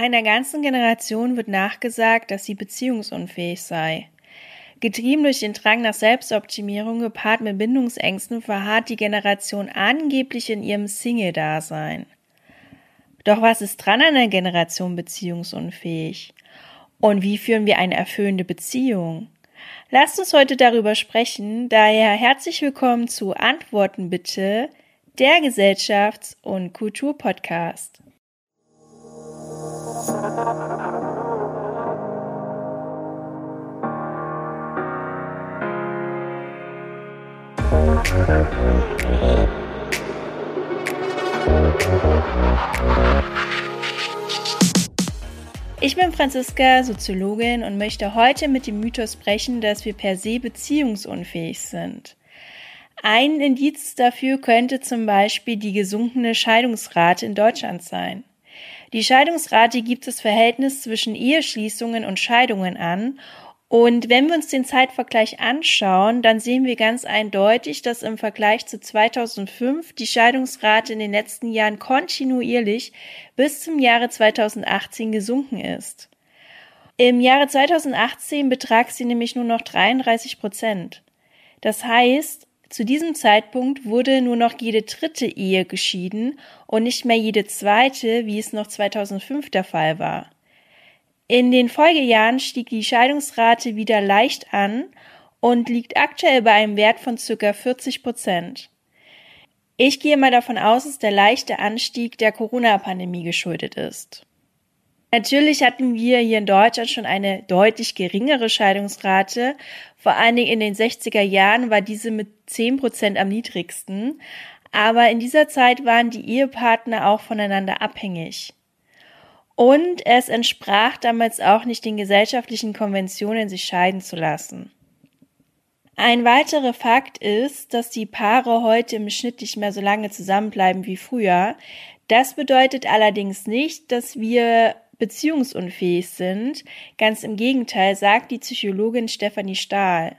Einer ganzen Generation wird nachgesagt, dass sie beziehungsunfähig sei. Getrieben durch den Drang nach Selbstoptimierung gepaart mit Bindungsängsten verharrt die Generation angeblich in ihrem Single-Dasein. Doch was ist dran an der Generation beziehungsunfähig? Und wie führen wir eine erfüllende Beziehung? Lasst uns heute darüber sprechen, daher herzlich willkommen zu Antworten bitte, der Gesellschafts- und Kulturpodcast. Ich bin Franziska, Soziologin und möchte heute mit dem Mythos sprechen, dass wir per se beziehungsunfähig sind. Ein Indiz dafür könnte zum Beispiel die gesunkene Scheidungsrate in Deutschland sein. Die Scheidungsrate gibt das Verhältnis zwischen Eheschließungen und Scheidungen an und wenn wir uns den Zeitvergleich anschauen, dann sehen wir ganz eindeutig, dass im Vergleich zu 2005 die Scheidungsrate in den letzten Jahren kontinuierlich bis zum Jahre 2018 gesunken ist. Im Jahre 2018 betrag sie nämlich nur noch 33 Prozent. Das heißt, zu diesem Zeitpunkt wurde nur noch jede dritte Ehe geschieden und nicht mehr jede zweite, wie es noch 2005 der Fall war. In den Folgejahren stieg die Scheidungsrate wieder leicht an und liegt aktuell bei einem Wert von circa 40 Prozent. Ich gehe mal davon aus, dass der leichte Anstieg der Corona-Pandemie geschuldet ist. Natürlich hatten wir hier in Deutschland schon eine deutlich geringere Scheidungsrate. Vor allen Dingen in den 60er Jahren war diese mit 10 Prozent am niedrigsten. Aber in dieser Zeit waren die Ehepartner auch voneinander abhängig. Und es entsprach damals auch nicht den gesellschaftlichen Konventionen, sich scheiden zu lassen. Ein weiterer Fakt ist, dass die Paare heute im Schnitt nicht mehr so lange zusammenbleiben wie früher. Das bedeutet allerdings nicht, dass wir beziehungsunfähig sind. Ganz im Gegenteil, sagt die Psychologin Stefanie Stahl.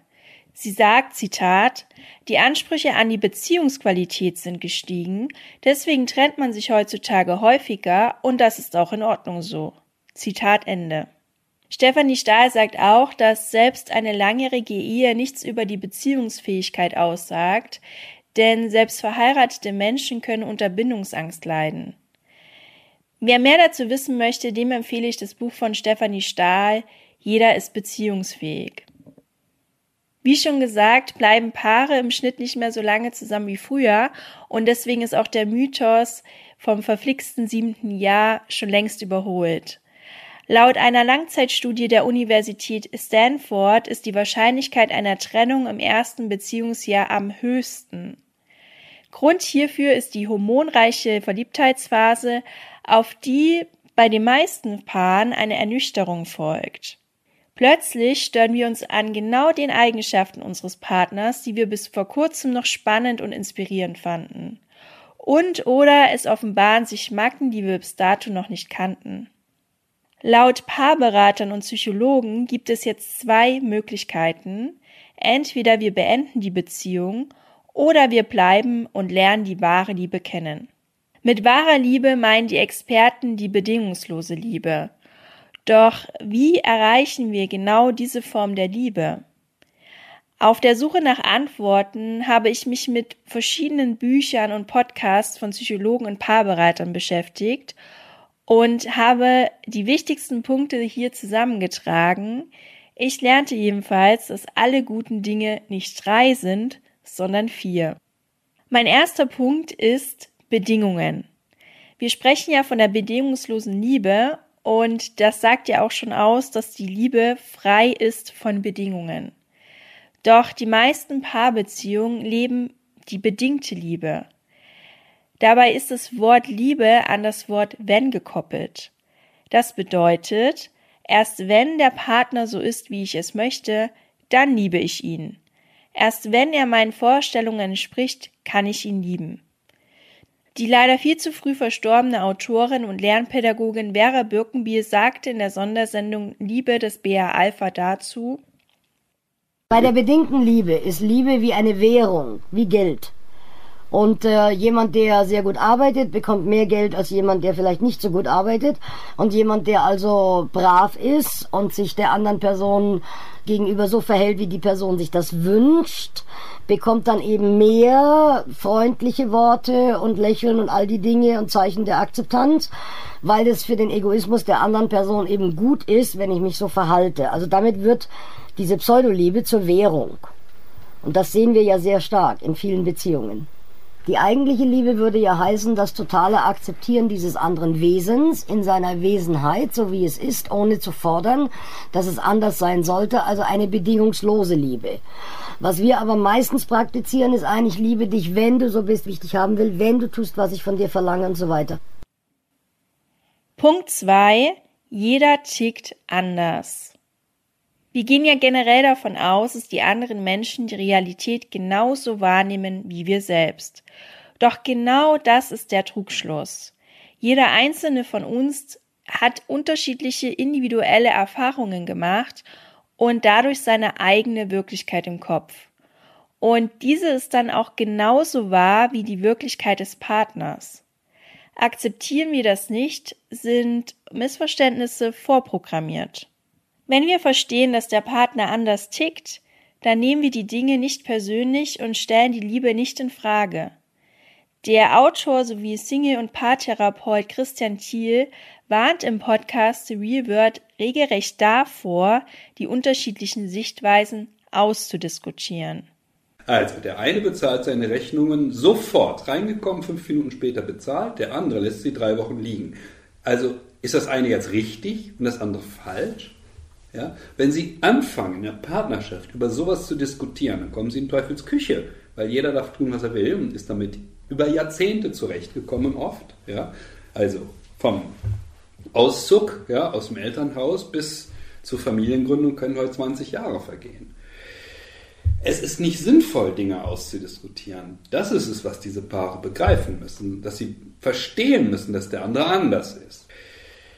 Sie sagt, Zitat, die Ansprüche an die Beziehungsqualität sind gestiegen, deswegen trennt man sich heutzutage häufiger und das ist auch in Ordnung so. Zitat Ende. Stefanie Stahl sagt auch, dass selbst eine langjährige Ehe nichts über die Beziehungsfähigkeit aussagt, denn selbst verheiratete Menschen können unter Bindungsangst leiden. Wer mehr dazu wissen möchte, dem empfehle ich das Buch von Stefanie Stahl Jeder ist beziehungsfähig. Wie schon gesagt, bleiben Paare im Schnitt nicht mehr so lange zusammen wie früher und deswegen ist auch der Mythos vom verflixten siebten Jahr schon längst überholt. Laut einer Langzeitstudie der Universität Stanford ist die Wahrscheinlichkeit einer Trennung im ersten Beziehungsjahr am höchsten. Grund hierfür ist die hormonreiche Verliebtheitsphase, auf die bei den meisten Paaren eine Ernüchterung folgt. Plötzlich stören wir uns an genau den Eigenschaften unseres Partners, die wir bis vor kurzem noch spannend und inspirierend fanden. Und oder es offenbaren sich Macken, die wir bis dato noch nicht kannten. Laut Paarberatern und Psychologen gibt es jetzt zwei Möglichkeiten. Entweder wir beenden die Beziehung oder wir bleiben und lernen die wahre Liebe kennen. Mit wahrer Liebe meinen die Experten die bedingungslose Liebe. Doch wie erreichen wir genau diese Form der Liebe? Auf der Suche nach Antworten habe ich mich mit verschiedenen Büchern und Podcasts von Psychologen und Paarbereitern beschäftigt und habe die wichtigsten Punkte hier zusammengetragen. Ich lernte jedenfalls, dass alle guten Dinge nicht drei sind, sondern vier. Mein erster Punkt ist Bedingungen. Wir sprechen ja von der bedingungslosen Liebe und das sagt ja auch schon aus, dass die Liebe frei ist von Bedingungen. Doch die meisten Paarbeziehungen leben die bedingte Liebe. Dabei ist das Wort Liebe an das Wort wenn gekoppelt. Das bedeutet, erst wenn der Partner so ist, wie ich es möchte, dann liebe ich ihn. Erst wenn er meinen Vorstellungen entspricht, kann ich ihn lieben. Die leider viel zu früh verstorbene Autorin und Lernpädagogin Vera Birkenbier sagte in der Sondersendung Liebe des BA Alpha dazu, bei der bedingten Liebe ist Liebe wie eine Währung, wie Geld. Und äh, jemand, der sehr gut arbeitet, bekommt mehr Geld als jemand, der vielleicht nicht so gut arbeitet. Und jemand, der also brav ist und sich der anderen Person gegenüber so verhält, wie die Person sich das wünscht, bekommt dann eben mehr freundliche Worte und Lächeln und all die Dinge und Zeichen der Akzeptanz, weil es für den Egoismus der anderen Person eben gut ist, wenn ich mich so verhalte. Also damit wird diese Pseudoliebe zur Währung. Und das sehen wir ja sehr stark in vielen Beziehungen. Die eigentliche Liebe würde ja heißen, das totale Akzeptieren dieses anderen Wesens in seiner Wesenheit, so wie es ist, ohne zu fordern, dass es anders sein sollte, also eine bedingungslose Liebe. Was wir aber meistens praktizieren, ist eigentlich, liebe dich, wenn du so bist, wie ich dich haben will, wenn du tust, was ich von dir verlange und so weiter. Punkt zwei: Jeder tickt anders. Wir gehen ja generell davon aus, dass die anderen Menschen die Realität genauso wahrnehmen wie wir selbst. Doch genau das ist der Trugschluss. Jeder einzelne von uns hat unterschiedliche individuelle Erfahrungen gemacht und dadurch seine eigene Wirklichkeit im Kopf. Und diese ist dann auch genauso wahr wie die Wirklichkeit des Partners. Akzeptieren wir das nicht, sind Missverständnisse vorprogrammiert. Wenn wir verstehen, dass der Partner anders tickt, dann nehmen wir die Dinge nicht persönlich und stellen die Liebe nicht in Frage. Der Autor sowie Single- und Paartherapeut Christian Thiel warnt im Podcast The Real World regelrecht davor, die unterschiedlichen Sichtweisen auszudiskutieren. Also, der eine bezahlt seine Rechnungen sofort, reingekommen, fünf Minuten später bezahlt, der andere lässt sie drei Wochen liegen. Also, ist das eine jetzt richtig und das andere falsch? Ja? Wenn Sie anfangen, in der Partnerschaft über sowas zu diskutieren, dann kommen Sie in Teufels Küche, weil jeder darf tun, was er will und ist damit über Jahrzehnte zurechtgekommen oft. Ja? Also vom Auszug ja, aus dem Elternhaus bis zur Familiengründung können heute 20 Jahre vergehen. Es ist nicht sinnvoll, Dinge auszudiskutieren. Das ist es, was diese Paare begreifen müssen, dass sie verstehen müssen, dass der andere anders ist.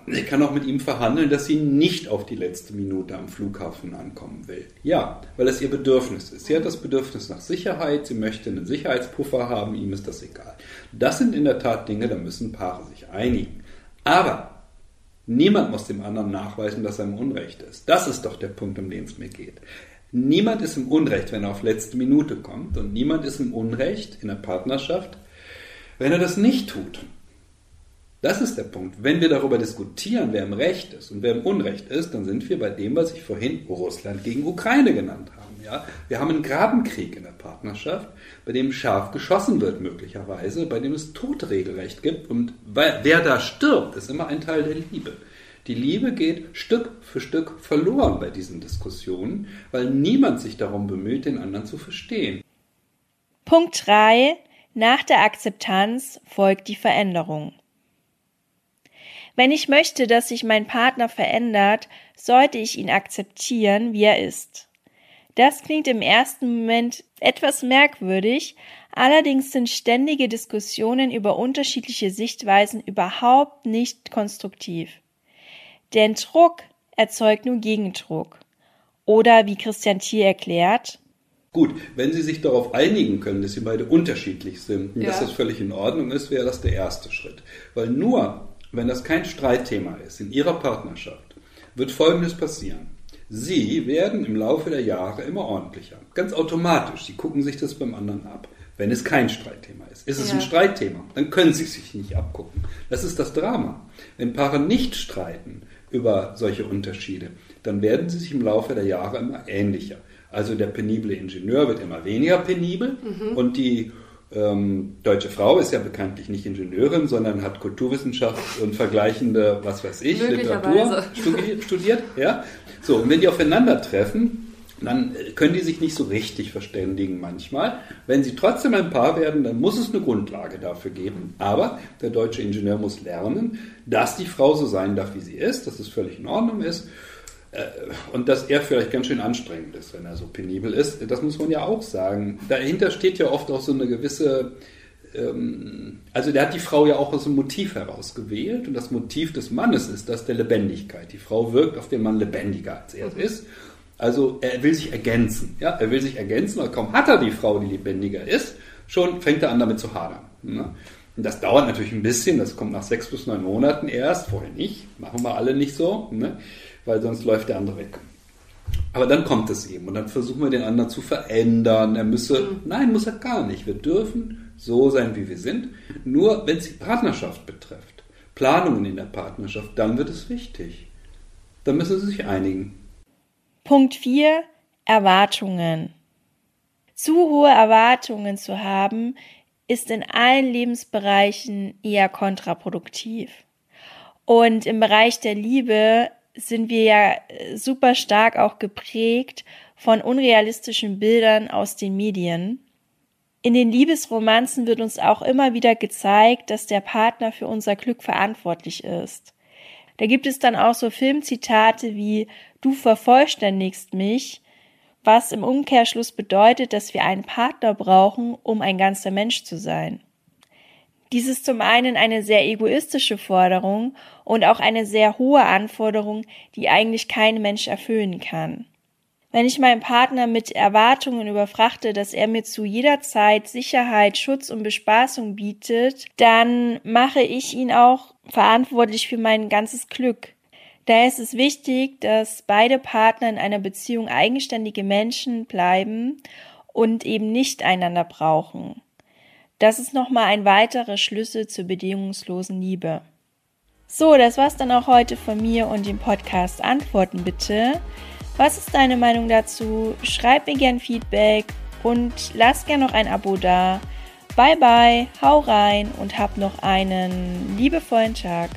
Sie kann auch mit ihm verhandeln, dass sie nicht auf die letzte Minute am Flughafen ankommen will. Ja, weil es ihr Bedürfnis ist. Sie hat das Bedürfnis nach Sicherheit, sie möchte einen Sicherheitspuffer haben, ihm ist das egal. Das sind in der Tat Dinge, da müssen Paare sich einigen. Aber niemand muss dem anderen nachweisen, dass er im Unrecht ist. Das ist doch der Punkt, um den es mir geht. Niemand ist im Unrecht, wenn er auf letzte Minute kommt und niemand ist im Unrecht in der Partnerschaft, wenn er das nicht tut. Das ist der Punkt. Wenn wir darüber diskutieren, wer im Recht ist und wer im Unrecht ist, dann sind wir bei dem, was ich vorhin Russland gegen Ukraine genannt habe. Ja? Wir haben einen Grabenkrieg in der Partnerschaft, bei dem scharf geschossen wird möglicherweise, bei dem es Todregelrecht gibt und wer da stirbt, ist immer ein Teil der Liebe. Die Liebe geht Stück für Stück verloren bei diesen Diskussionen, weil niemand sich darum bemüht, den anderen zu verstehen. Punkt 3. Nach der Akzeptanz folgt die Veränderung. Wenn ich möchte, dass sich mein Partner verändert, sollte ich ihn akzeptieren, wie er ist. Das klingt im ersten Moment etwas merkwürdig, allerdings sind ständige Diskussionen über unterschiedliche Sichtweisen überhaupt nicht konstruktiv. Denn Druck erzeugt nur Gegendruck. Oder wie Christian Thier erklärt, Gut, wenn Sie sich darauf einigen können, dass Sie beide unterschiedlich sind und ja. dass das völlig in Ordnung ist, wäre das der erste Schritt. Weil nur wenn das kein Streitthema ist in Ihrer Partnerschaft, wird Folgendes passieren. Sie werden im Laufe der Jahre immer ordentlicher. Ganz automatisch. Sie gucken sich das beim anderen ab. Wenn es kein Streitthema ist. Ist es ja. ein Streitthema, dann können Sie sich nicht abgucken. Das ist das Drama. Wenn Paare nicht streiten über solche Unterschiede, dann werden sie sich im Laufe der Jahre immer ähnlicher. Also der penible Ingenieur wird immer weniger penibel mhm. und die ähm, deutsche Frau ist ja bekanntlich nicht Ingenieurin, sondern hat Kulturwissenschaft und vergleichende, was weiß ich, Literatur studiert, studiert. Ja? So, und wenn die aufeinandertreffen, dann können die sich nicht so richtig verständigen manchmal. Wenn sie trotzdem ein Paar werden, dann muss es eine Grundlage dafür geben. Aber der deutsche Ingenieur muss lernen, dass die Frau so sein darf, wie sie ist, dass es völlig in Ordnung ist äh, und dass er vielleicht ganz schön anstrengend ist, wenn er so penibel ist, das muss man ja auch sagen. Dahinter steht ja oft auch so eine gewisse, ähm, also der hat die Frau ja auch aus einem Motiv herausgewählt und das Motiv des Mannes ist das der Lebendigkeit. Die Frau wirkt auf den Mann lebendiger, als er es ist. Also er will sich ergänzen. Ja? Er will sich ergänzen, weil kaum hat er die Frau, die lebendiger ist, schon fängt er an damit zu hadern. Ne? Und das dauert natürlich ein bisschen, das kommt nach sechs bis neun Monaten erst, vorher nicht, machen wir alle nicht so, ne? Weil sonst läuft der andere weg. Aber dann kommt es eben und dann versuchen wir den anderen zu verändern. Er müsse, mhm. nein, muss er gar nicht. Wir dürfen so sein, wie wir sind. Nur wenn es die Partnerschaft betrifft, Planungen in der Partnerschaft, dann wird es wichtig. Dann müssen sie sich einigen. Punkt 4. Erwartungen. Zu hohe Erwartungen zu haben, ist in allen Lebensbereichen eher kontraproduktiv. Und im Bereich der Liebe sind wir ja äh, super stark auch geprägt von unrealistischen Bildern aus den Medien. In den Liebesromanzen wird uns auch immer wieder gezeigt, dass der Partner für unser Glück verantwortlich ist. Da gibt es dann auch so Filmzitate wie Du vervollständigst mich, was im Umkehrschluss bedeutet, dass wir einen Partner brauchen, um ein ganzer Mensch zu sein. Dies ist zum einen eine sehr egoistische Forderung und auch eine sehr hohe Anforderung, die eigentlich kein Mensch erfüllen kann. Wenn ich meinen Partner mit Erwartungen überfrachte, dass er mir zu jeder Zeit Sicherheit, Schutz und Bespaßung bietet, dann mache ich ihn auch verantwortlich für mein ganzes Glück. Daher ist es wichtig, dass beide Partner in einer Beziehung eigenständige Menschen bleiben und eben nicht einander brauchen. Das ist nochmal ein weiterer Schlüssel zur bedingungslosen Liebe. So, das war's dann auch heute von mir und dem Podcast Antworten bitte. Was ist deine Meinung dazu? Schreib mir gern Feedback und lass gern noch ein Abo da. Bye bye, hau rein und hab noch einen liebevollen Tag.